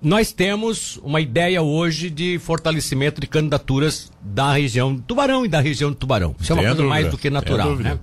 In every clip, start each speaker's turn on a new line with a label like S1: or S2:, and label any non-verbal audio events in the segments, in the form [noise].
S1: nós temos uma ideia hoje de fortalecimento de candidaturas da região de Tubarão e da região de Tubarão. Isso é uma coisa mais do que natural, né?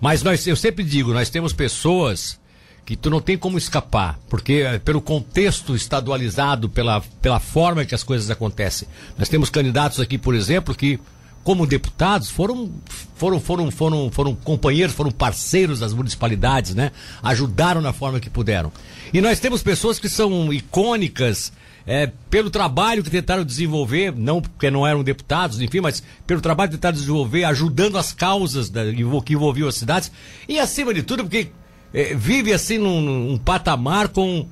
S1: Mas nós, eu sempre digo, nós temos pessoas que tu não tem como escapar, porque eh, pelo contexto estadualizado, pela, pela forma que as coisas acontecem. Nós temos candidatos aqui, por exemplo, que como deputados foram foram foram foram foram companheiros, foram parceiros das municipalidades, né? Ajudaram na forma que puderam. E nós temos pessoas que são icônicas é, pelo trabalho que tentaram desenvolver, não porque não eram deputados, enfim, mas pelo trabalho que tentaram desenvolver, ajudando as causas da, que envolviam as cidades e acima de tudo porque é, vive assim num, num patamar com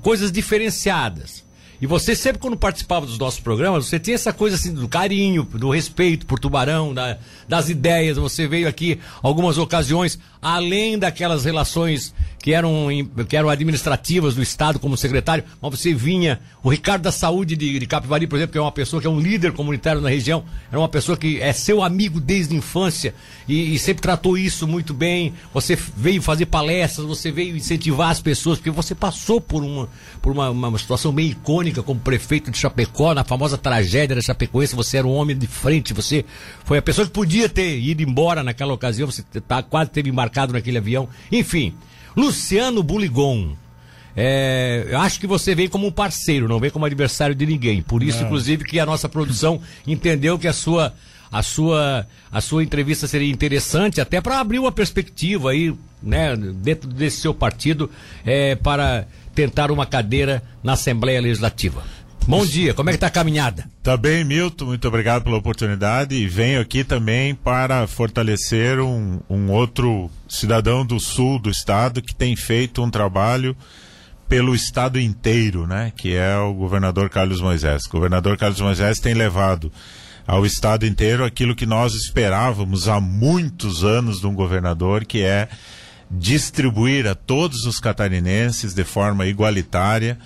S1: coisas diferenciadas. E você sempre quando participava dos nossos programas, você tinha essa coisa assim do carinho, do respeito por Tubarão, da, das ideias. Você veio aqui algumas ocasiões, além daquelas relações que eram, que eram administrativas do Estado como secretário, mas você vinha, o Ricardo da Saúde de, de Capivari, por exemplo, que é uma pessoa que é um líder comunitário na região, era uma pessoa que é seu amigo desde a infância e, e sempre tratou isso muito bem. Você veio fazer palestras, você veio incentivar as pessoas, porque você passou por uma, por uma, uma situação meio icônica como prefeito de Chapecó, na famosa tragédia da Chapecoense, você era um homem de frente, você foi a pessoa que podia ter ido embora naquela ocasião, você tá, quase teve embarcado naquele avião. Enfim, Luciano Buligon. É, eu acho que você vem como um parceiro, não vem como adversário de ninguém. Por isso, não. inclusive, que a nossa produção [laughs] entendeu que a sua a sua a sua entrevista seria interessante até para abrir uma perspectiva aí, né, dentro desse seu partido é, para tentar uma cadeira na Assembleia Legislativa. Bom dia, como é que está a caminhada?
S2: Tá bem, Milton, muito obrigado pela oportunidade e venho aqui também para fortalecer um, um outro cidadão do sul do estado que tem feito um trabalho pelo estado inteiro, né? Que é o governador Carlos Moisés. O governador Carlos Moisés tem levado ao estado inteiro aquilo que nós esperávamos há muitos anos de um governador, que é distribuir a todos os catarinenses de forma igualitária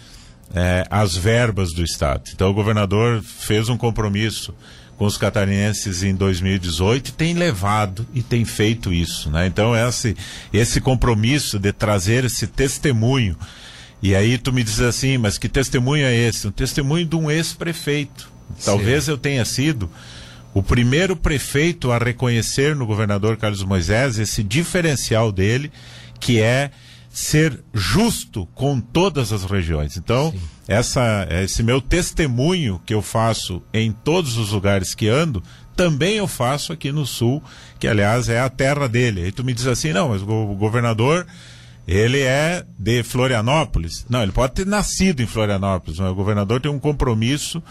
S2: é, as verbas do Estado. Então, o governador fez um compromisso com os catarinenses em 2018 e tem levado e tem feito isso. Né? Então, esse, esse compromisso de trazer esse testemunho. E aí tu me diz assim, mas que testemunho é esse? Um testemunho de um ex-prefeito. Talvez Sim. eu tenha sido o primeiro prefeito a reconhecer no governador Carlos Moisés esse diferencial dele, que é ser justo com todas as regiões. Então, essa, esse meu testemunho que eu faço em todos os lugares que ando, também eu faço aqui no Sul, que aliás é a terra dele. Aí tu me diz assim, não, mas o governador, ele é de Florianópolis. Não, ele pode ter nascido em Florianópolis, mas o governador tem um compromisso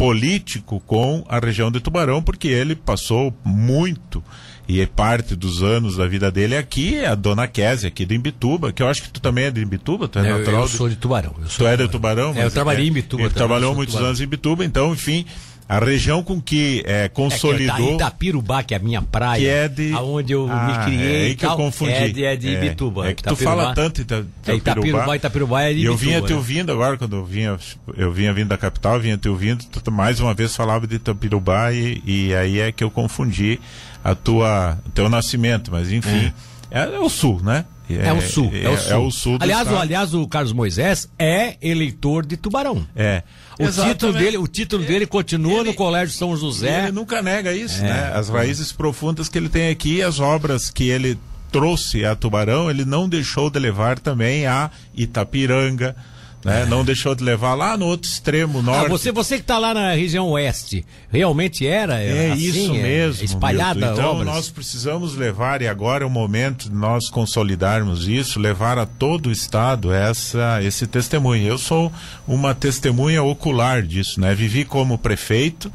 S2: político com a região de Tubarão, porque ele passou muito e é parte dos anos da vida dele aqui é a Dona Kézia, aqui de Imbituba, que eu acho que tu também é de Imbituba, tu é
S1: eu, natural. Eu sou de Tubarão.
S2: tu é de Tubarão?
S1: É, eu trabalhei é, em Imbituba. Ele
S2: trabalhou muitos anos em Imbituba, então, enfim, a região com que é, consolidou. É que
S1: é Itapirubá, que é a minha praia. Que é de. Aonde eu ah, me criei. É aí
S2: que tal, eu confundi.
S1: É de, é de é, Ibituba.
S2: É que tu fala tanto Ita,
S1: Itapirubá. É Itapirubá, Itapirubá é de
S2: E eu vinha te ouvindo agora, quando eu vinha, eu vinha vindo da capital, vinha te ouvindo, tu mais uma vez falava de Itapirubá e, e aí é que eu confundi a tua, teu nascimento, mas enfim. É, é o sul, né?
S1: É, é, o sul, é, é, o sul. É o sul aliás, o, aliás, o Carlos Moisés é eleitor de Tubarão.
S2: É.
S1: O título dele, o título dele continua ele, no Colégio São José.
S2: Ele nunca nega isso, é. né? As raízes profundas que ele tem aqui, as obras que ele trouxe a Tubarão, ele não deixou de levar também a Itapiranga, né? Não deixou de levar lá no outro extremo norte. Ah,
S1: você, você que está lá na região oeste, realmente era?
S2: É assim, isso é, mesmo.
S1: Espalhada
S2: Milton. Então
S1: obras.
S2: nós precisamos levar, e agora é o momento de nós consolidarmos isso, levar a todo o estado essa, esse testemunho. Eu sou uma testemunha ocular disso, né? Vivi como prefeito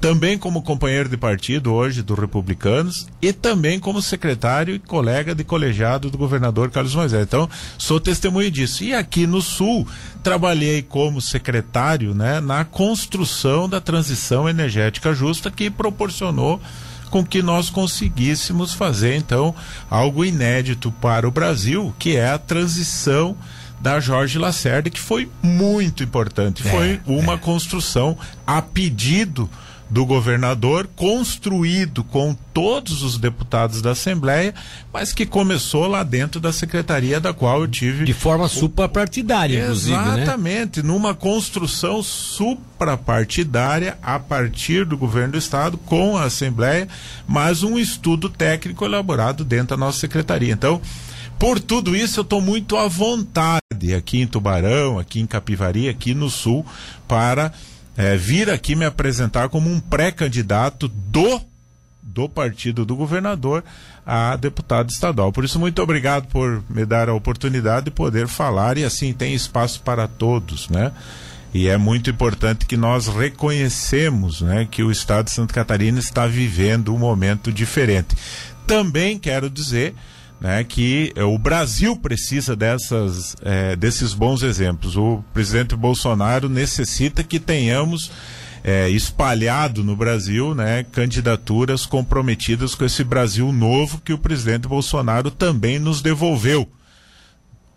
S2: também como companheiro de partido hoje do Republicanos e também como secretário e colega de colegiado do governador Carlos Moisés. Então, sou testemunho disso. E aqui no Sul, trabalhei como secretário né, na construção da transição energética justa que proporcionou com que nós conseguíssemos fazer então algo inédito para o Brasil, que é a transição da Jorge Lacerda, que foi muito importante. É, foi uma é. construção a pedido do governador, construído com todos os deputados da Assembleia, mas que começou lá dentro da secretaria da qual eu tive.
S1: De forma suprapartidária, inclusive.
S2: Né? Exatamente, né? numa construção suprapartidária a partir do governo do Estado com a Assembleia, mas um estudo técnico elaborado dentro da nossa secretaria. Então, por tudo isso, eu estou muito à vontade aqui em Tubarão, aqui em Capivari, aqui no Sul, para é, vir aqui me apresentar como um pré-candidato do do partido do governador a deputado estadual. Por isso, muito obrigado por me dar a oportunidade de poder falar e assim tem espaço para todos, né? E é muito importante que nós reconhecemos, né, que o estado de Santa Catarina está vivendo um momento diferente. Também quero dizer né, que eh, o Brasil precisa dessas, eh, desses bons exemplos. O presidente Bolsonaro necessita que tenhamos eh, espalhado no Brasil né, candidaturas comprometidas com esse Brasil novo que o presidente Bolsonaro também nos devolveu.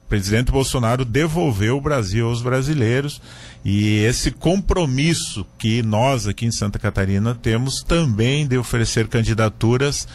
S2: O presidente Bolsonaro devolveu o Brasil aos brasileiros e esse compromisso que nós aqui em Santa Catarina temos também de oferecer candidaturas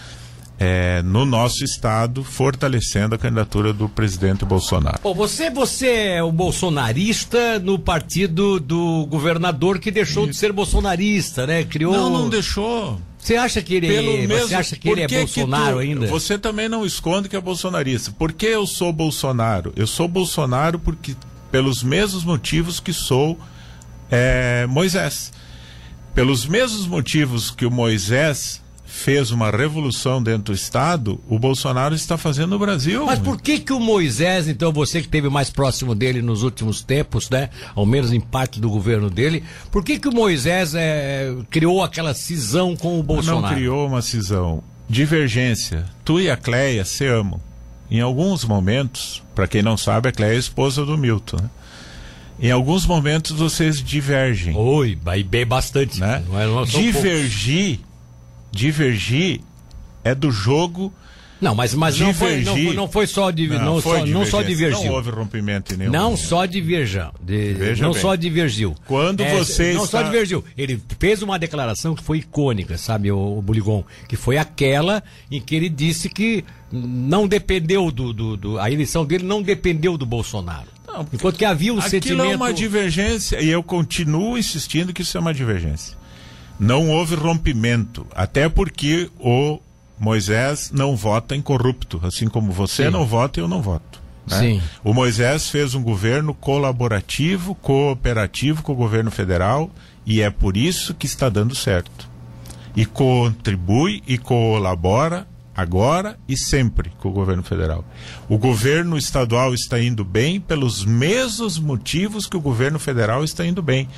S2: é, no nosso estado, fortalecendo a candidatura do presidente Bolsonaro.
S1: Bom, você, você é o bolsonarista no partido do governador que deixou de ser bolsonarista, né? Criou.
S2: Não, não deixou.
S1: Você acha que ele, Pelo você mesmo, acha que ele é Bolsonaro
S2: tu,
S1: ainda?
S2: Você também não esconde que é bolsonarista. Por que eu sou Bolsonaro? Eu sou Bolsonaro porque pelos mesmos motivos que sou é, Moisés. Pelos mesmos motivos que o Moisés fez uma revolução dentro do Estado, o Bolsonaro está fazendo no Brasil.
S1: Mas por que que o Moisés, então, você que esteve mais próximo dele nos últimos tempos, né? Ao menos em parte do governo dele, por que que o Moisés é, criou aquela cisão com o Bolsonaro?
S2: Não criou uma cisão. Divergência. Tu e a Cleia se amam. Em alguns momentos, para quem não sabe, a Cleia é a esposa do Milton, né? Em alguns momentos vocês divergem.
S1: Oi, vai bem bastante.
S2: Né? Não é, não Divergir divergir é do jogo.
S1: Não, mas, mas não, foi, não, não, foi só de, não, não, só, não só divergiu.
S2: Não houve rompimento nenhum.
S1: Não só divergiu. Não bem. só divergiu.
S2: Quando é, você
S1: Não está... só divergiu. Ele fez uma declaração que foi icônica, sabe, o, o Buligon, que foi aquela em que ele disse que não dependeu do, do, do a eleição dele não dependeu do Bolsonaro. Não, Enquanto que havia um aquilo sentimento...
S2: é uma divergência e eu continuo insistindo que isso é uma divergência não houve rompimento, até porque o Moisés não vota em corrupto, assim como você Sim. não vota e eu não voto. Né? Sim. O Moisés fez um governo colaborativo, cooperativo com o governo federal e é por isso que está dando certo. E contribui e colabora agora e sempre com o governo federal. O governo estadual está indo bem pelos mesmos motivos que o governo federal está indo bem.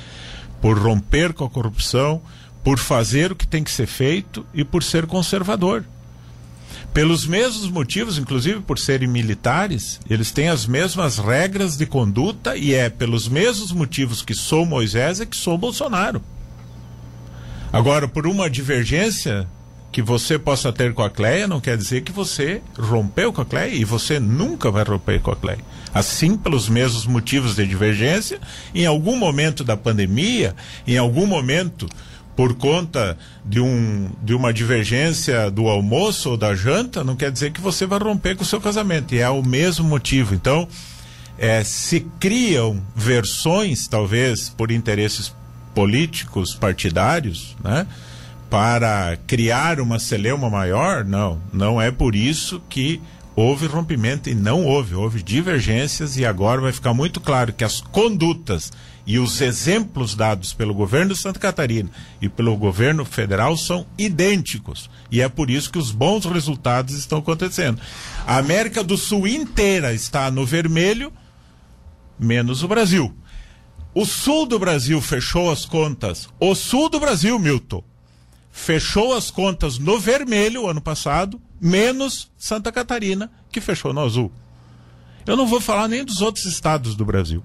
S2: Por romper com a corrupção, por fazer o que tem que ser feito e por ser conservador. Pelos mesmos motivos, inclusive por serem militares, eles têm as mesmas regras de conduta e é pelos mesmos motivos que sou Moisés é que sou Bolsonaro. Agora, por uma divergência que você possa ter com a Cleia, não quer dizer que você rompeu com a Cleia e você nunca vai romper com a Cleia. Assim, pelos mesmos motivos de divergência, em algum momento da pandemia, em algum momento por conta de, um, de uma divergência do almoço ou da janta, não quer dizer que você vai romper com o seu casamento. E é o mesmo motivo. Então, é, se criam versões, talvez por interesses políticos, partidários, né? Para criar uma celeuma maior, não. Não é por isso que houve rompimento e não houve. Houve divergências e agora vai ficar muito claro que as condutas e os exemplos dados pelo governo de Santa Catarina e pelo governo federal são idênticos. E é por isso que os bons resultados estão acontecendo. A América do Sul inteira está no vermelho, menos o Brasil. O sul do Brasil fechou as contas. O sul do Brasil, Milton, fechou as contas no vermelho ano passado, menos Santa Catarina, que fechou no azul. Eu não vou falar nem dos outros estados do Brasil.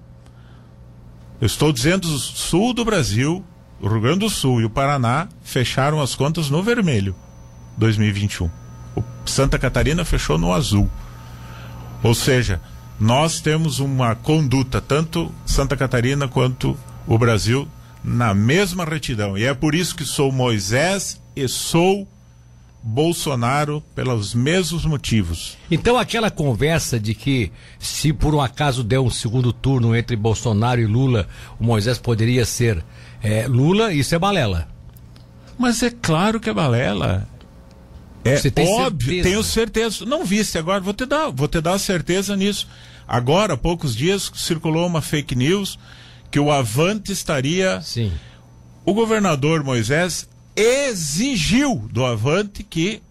S2: Eu estou dizendo o sul do Brasil, o Rio Grande do Sul e o Paraná fecharam as contas no vermelho 2021. O Santa Catarina fechou no azul. Ou seja, nós temos uma conduta, tanto Santa Catarina quanto o Brasil, na mesma retidão. E é por isso que sou Moisés e sou Bolsonaro pelos mesmos motivos.
S1: Então aquela conversa de que se por um acaso der um segundo turno entre Bolsonaro e Lula, o Moisés poderia ser é, Lula, isso é balela.
S2: Mas é claro que é balela. É óbvio, certeza? tenho certeza. Não viste agora, vou te dar, vou te dar certeza nisso. Agora, há poucos dias, circulou uma fake news que o Avante estaria.
S1: Sim.
S2: O governador Moisés exigiu do Avante que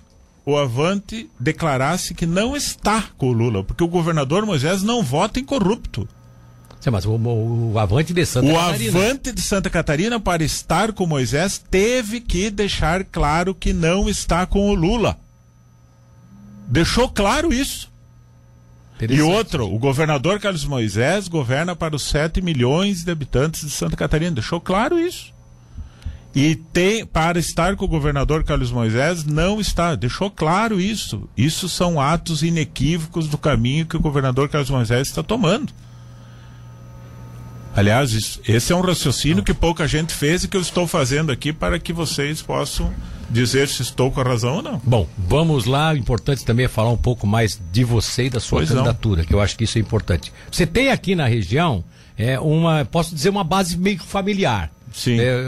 S2: o Avante declarasse que não está com o Lula, porque o governador Moisés não vota em corrupto.
S1: Sim, mas o, o, o, Avante de Santa
S2: o Catarina. O Avante de Santa Catarina, para estar com Moisés, teve que deixar claro que não está com o Lula. Deixou claro isso. E outro, o governador Carlos Moisés governa para os 7 milhões de habitantes de Santa Catarina. Deixou claro isso. E tem, para estar com o governador Carlos Moisés, não está. Deixou claro isso. Isso são atos inequívocos do caminho que o governador Carlos Moisés está tomando. Aliás, esse é um raciocínio que pouca gente fez e que eu estou fazendo aqui para que vocês possam dizer se estou com a razão ou não.
S1: Bom, vamos lá. O importante também é falar um pouco mais de você e da sua pois candidatura, não. que eu acho que isso é importante. Você tem aqui na região é, uma, posso dizer, uma base meio familiar.
S2: Sim. É,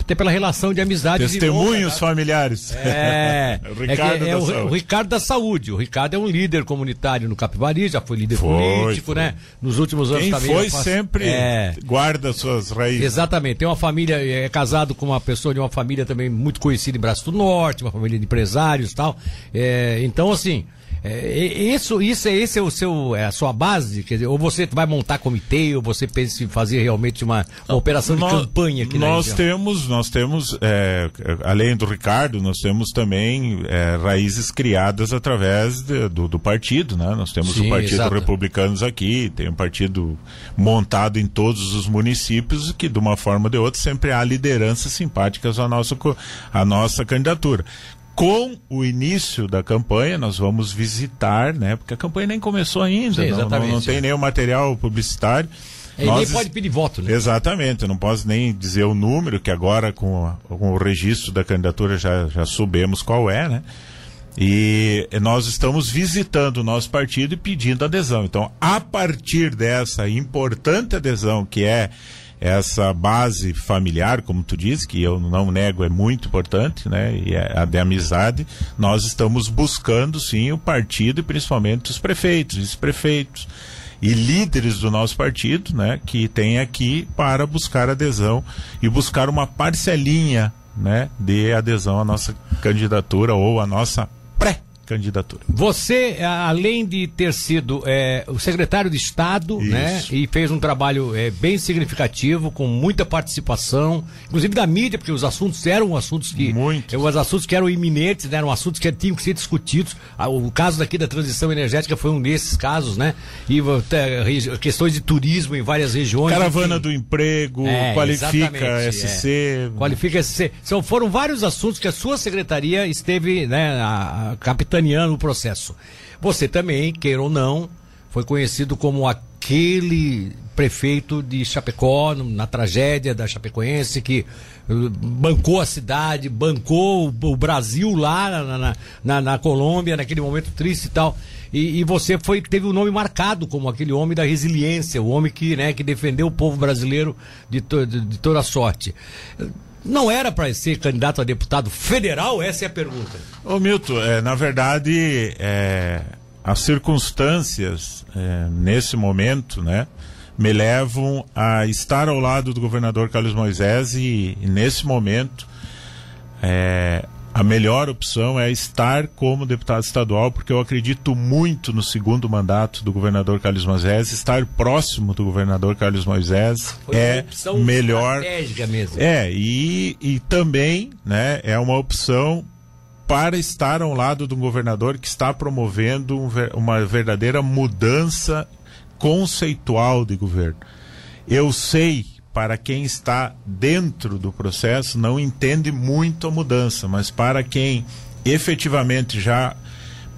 S1: até pela relação de amizade.
S2: Testemunhos de familiares.
S1: É. [laughs] o Ricardo é, é, é o, o, Ricardo da Saúde. O Ricardo é um líder comunitário no Capivari, já foi líder foi, político, foi. né? Nos últimos anos
S2: Quem
S1: também.
S2: foi faço... sempre é... guarda suas raízes.
S1: Exatamente. Tem uma família, é casado com uma pessoa de uma família também muito conhecida em Braço do Norte, uma família de empresários e tal. É, então, assim. É, isso, isso é esse é o seu é a sua base, quer dizer, ou você vai montar comitê, ou você pensa em fazer realmente uma, uma operação de nós, campanha aqui
S2: Nós temos, nós temos, é, além do Ricardo, nós temos também é, raízes criadas através de, do, do, partido, né? Nós temos Sim, o Partido exato. Republicanos aqui, tem um partido montado em todos os municípios que de uma forma ou de outra sempre há lideranças simpáticas à nossa, à nossa candidatura com o início da campanha, nós vamos visitar, né? Porque a campanha nem começou ainda, Sim, não, não, não, tem nenhum material publicitário.
S1: É, nós, nem pode pedir voto, né?
S2: Exatamente, não posso nem dizer o número, que agora com, a, com o registro da candidatura já, já soubemos qual é, né? E nós estamos visitando o nosso partido e pedindo adesão. Então, a partir dessa importante adesão que é essa base familiar, como tu diz, que eu não nego é muito importante, né? E é a de amizade, nós estamos buscando sim o partido e principalmente os prefeitos, vice-prefeitos e líderes do nosso partido, né, que tem aqui para buscar adesão e buscar uma parcelinha, né, de adesão à nossa candidatura ou à nossa pré candidatura.
S1: Você, além de ter sido é, o secretário de Estado, Isso. né, e fez um trabalho é, bem significativo, com muita participação, inclusive da mídia, porque os assuntos eram assuntos que. Muito. Os assuntos que eram iminentes, né, eram assuntos que tinham que ser discutidos. O caso daqui da transição energética foi um desses casos, né? E questões de turismo em várias regiões.
S2: Caravana enfim. do emprego, é, qualifica SC.
S1: É. Qualifica SC. São, foram vários assuntos que a sua secretaria esteve, né, a, a capitaneando o processo. Você também, queira ou não, foi conhecido como aquele prefeito de Chapecó, na tragédia da Chapecoense, que eh, bancou a cidade, bancou o Brasil lá na, na, na, na Colômbia, naquele momento triste e tal. E, e, você foi teve o um nome marcado como aquele homem da resiliência, o homem que, né, que defendeu o povo brasileiro de, to, de, de toda sorte. Não era para ser candidato a deputado federal? Essa é a pergunta.
S2: Ô Milton, é, na verdade, é, as circunstâncias é, nesse momento, né, me levam a estar ao lado do governador Carlos Moisés e, e nesse momento é, a melhor opção é estar como deputado estadual, porque eu acredito muito no segundo mandato do governador Carlos Moisés. Estar próximo do governador Carlos Moisés Foi é melhor.
S1: Mesmo.
S2: É, e, e também né, é uma opção para estar ao lado de um governador que está promovendo um, uma verdadeira mudança conceitual de governo. Eu sei para quem está dentro do processo, não entende muito a mudança, mas para quem efetivamente já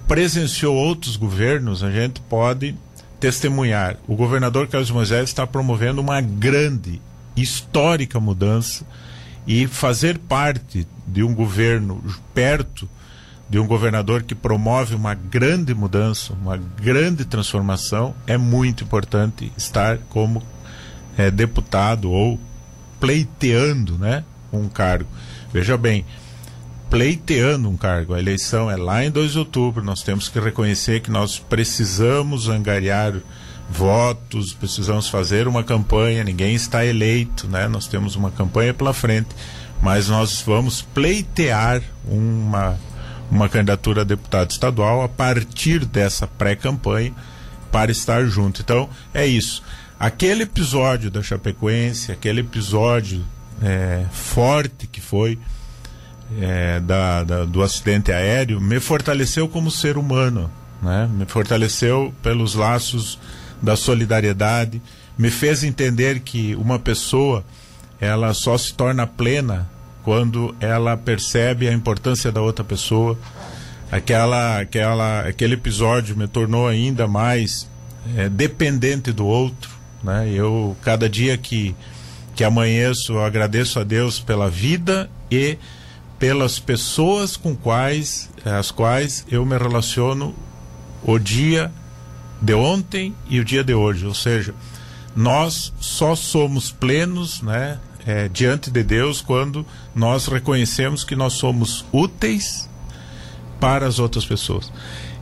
S2: presenciou outros governos, a gente pode testemunhar. O governador Carlos Moisés está promovendo uma grande histórica mudança e fazer parte de um governo perto de um governador que promove uma grande mudança, uma grande transformação, é muito importante estar como é, deputado ou pleiteando né, um cargo. Veja bem, pleiteando um cargo. A eleição é lá em 2 de outubro. Nós temos que reconhecer que nós precisamos angariar votos, precisamos fazer uma campanha. Ninguém está eleito, né? Nós temos uma campanha pela frente, mas nós vamos pleitear uma uma candidatura a deputado estadual a partir dessa pré-campanha para estar junto. Então, é isso. Aquele episódio da Chapecoense, aquele episódio é, forte que foi é, da, da, do acidente aéreo me fortaleceu como ser humano, né? me fortaleceu pelos laços da solidariedade, me fez entender que uma pessoa ela só se torna plena quando ela percebe a importância da outra pessoa. Aquela, aquela, aquele episódio me tornou ainda mais é, dependente do outro. Né? Eu, cada dia que, que amanheço, eu agradeço a Deus pela vida e pelas pessoas com quais as quais eu me relaciono o dia de ontem e o dia de hoje, ou seja, nós só somos plenos, né, é, diante de Deus quando nós reconhecemos que nós somos úteis para as outras pessoas.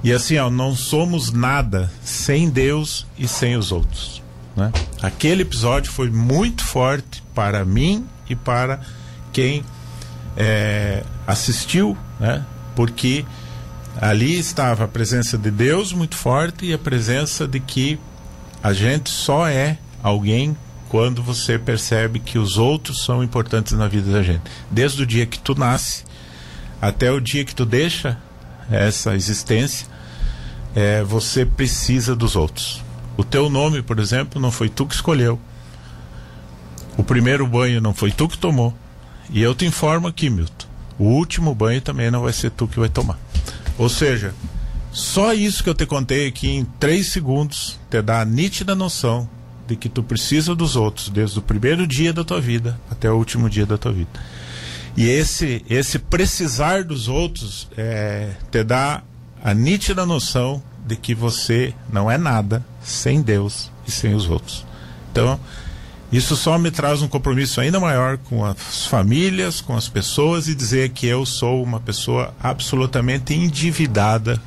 S2: E assim, ó, não somos nada sem Deus e sem os outros. Né? Aquele episódio foi muito forte para mim e para quem é, assistiu, né? Porque ali estava a presença de Deus muito forte e a presença de que a gente só é alguém quando você percebe que os outros são importantes na vida da gente. Desde o dia que tu nasce até o dia que tu deixa essa existência, é, você precisa dos outros. O teu nome, por exemplo, não foi tu que escolheu. O primeiro banho não foi tu que tomou. E eu te informo aqui, Milton, o último banho também não vai ser tu que vai tomar. Ou seja, só isso que eu te contei aqui em três segundos te dá a nítida noção de que tu precisa dos outros desde o primeiro dia da tua vida até o último dia da tua vida. E esse esse precisar dos outros é, te dá a nítida noção de que você não é nada sem Deus e sem os outros. Então, isso só me traz um compromisso ainda maior com as famílias, com as pessoas e dizer que eu sou uma pessoa absolutamente endividada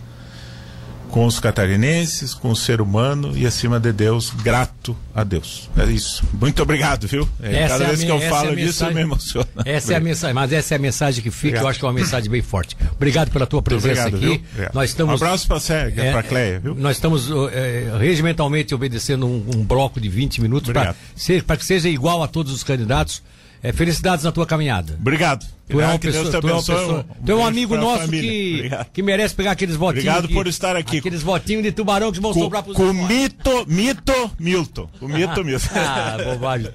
S2: com os catarinenses, com o ser humano e, acima de Deus, grato a Deus. É isso. Muito obrigado, viu?
S1: É, cada é vez minha, que eu falo é disso, eu me emociono. Essa é a mensagem, mas essa é a mensagem que fica, obrigado. eu acho que é uma mensagem bem forte. Obrigado pela tua presença obrigado, aqui. Nós estamos,
S2: um abraço para você, é, para Cleia, viu?
S1: Nós estamos é, regimentalmente obedecendo um, um, bloco de 20 minutos para que seja igual a todos os candidatos. É, felicidades na tua caminhada.
S2: Obrigado.
S1: Tu é pessoa, tu é uma pessoa, tu é um amigo nosso que, que merece pegar aqueles votinhos.
S2: Obrigado
S1: que,
S2: por estar aqui.
S1: Aqueles votinhos de tubarão que vão
S2: com,
S1: sobrar pros
S2: Com mito, mito, Milton. Com mito, [laughs] Milton.
S1: ah, bobagem.